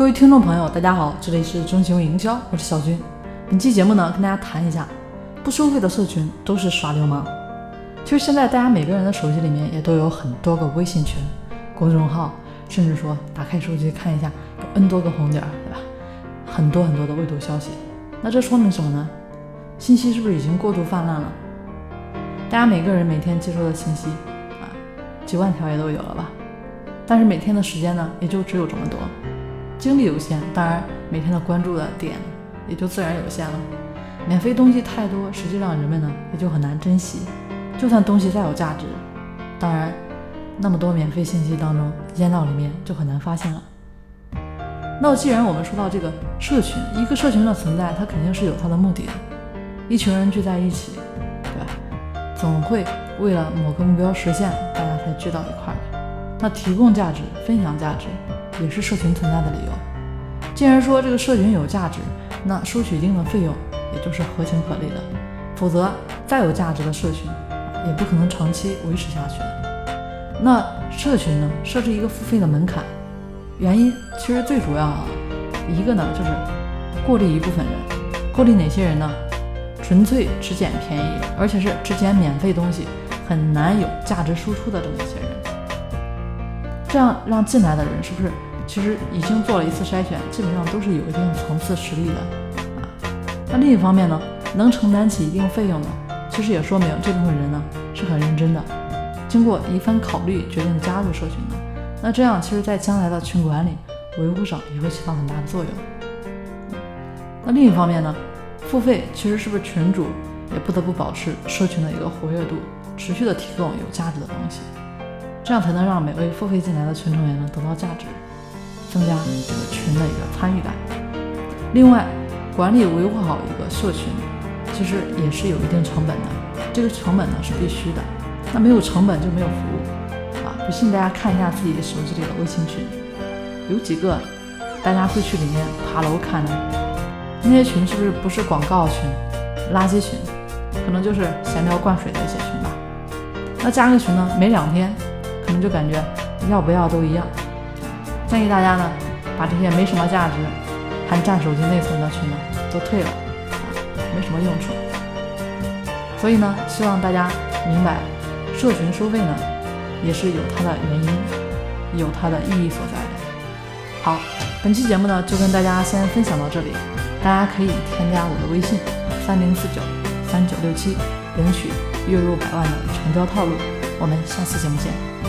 各位听众朋友，大家好，这里是中行为营销，我是小军。本期节目呢，跟大家谈一下，不收费的社群都是耍流氓。其实现在大家每个人的手机里面也都有很多个微信群、公众号，甚至说打开手机看一下，有 N 多个红点，对吧？很多很多的未读消息。那这说明什么呢？信息是不是已经过度泛滥了？大家每个人每天接收的信息啊，几万条也都有了吧？但是每天的时间呢，也就只有这么多。精力有限，当然每天的关注的点也就自然有限了。免费东西太多，实际上人们呢也就很难珍惜。就算东西再有价值，当然那么多免费信息当中，烟道里面就很难发现了。那既然我们说到这个社群，一个社群的存在，它肯定是有它的目的的。一群人聚在一起，对吧？总会为了某个目标实现，大家才聚到一块儿。那提供价值，分享价值。也是社群存在的理由。既然说这个社群有价值，那收取一定的费用也就是合情合理的。否则，再有价值的社群也不可能长期维持下去的。那社群呢，设置一个付费的门槛，原因其实最主要啊，一个呢就是过滤一部分人。过滤哪些人呢？纯粹只捡便宜，而且是只捡免费东西，很难有价值输出的这么一些人。这样让进来的人是不是？其实已经做了一次筛选，基本上都是有一定层次实力的啊。那另一方面呢，能承担起一定费用的，其实也说明这部分人呢是很认真的，经过一番考虑决定加入社群的。那这样，其实在将来的群管理维护上也会起到很大的作用。那另一方面呢，付费其实是不是群主也不得不保持社群的一个活跃度，持续的提供有价值的东西，这样才能让每位付费进来的群成员呢得到价值。增加这个群的一个参与感。另外，管理维护好一个社群，其实也是有一定成本的。这个成本呢是必须的。那没有成本就没有服务啊！不信大家看一下自己手机里的微信群，有几个大家会去里面爬楼看的？那些群是不是不是广告群、垃圾群？可能就是闲聊灌水的一些群吧。那加个群呢，没两天，可能就感觉要不要都一样。建议大家呢，把这些没什么价值、还占手机内存的群呢，都退了，没什么用处。所以呢，希望大家明白，社群收费呢，也是有它的原因，有它的意义所在的。好，本期节目呢，就跟大家先分享到这里，大家可以添加我的微信三零四九三九六七，领取月入百万的成交套路。我们下期节目见。